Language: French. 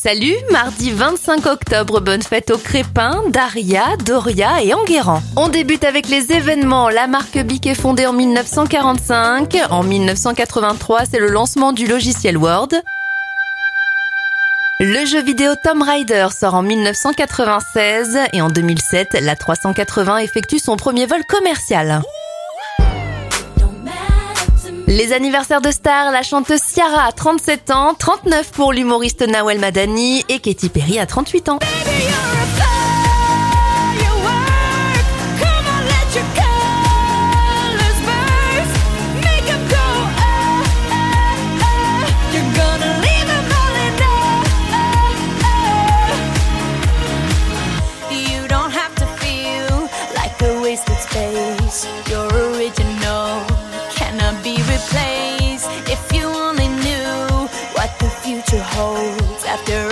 Salut, mardi 25 octobre, bonne fête aux Crépins, Daria, Doria et Enguerrand. On débute avec les événements. La marque Bic est fondée en 1945. En 1983, c'est le lancement du logiciel Word. Le jeu vidéo Tomb Raider sort en 1996 et en 2007, la 380 effectue son premier vol commercial. Les anniversaires de stars, la chanteuse Ciara à 37 ans, 39 pour l'humoriste Nawel Madani et Katy Perry à 38 ans. wasted space. holds after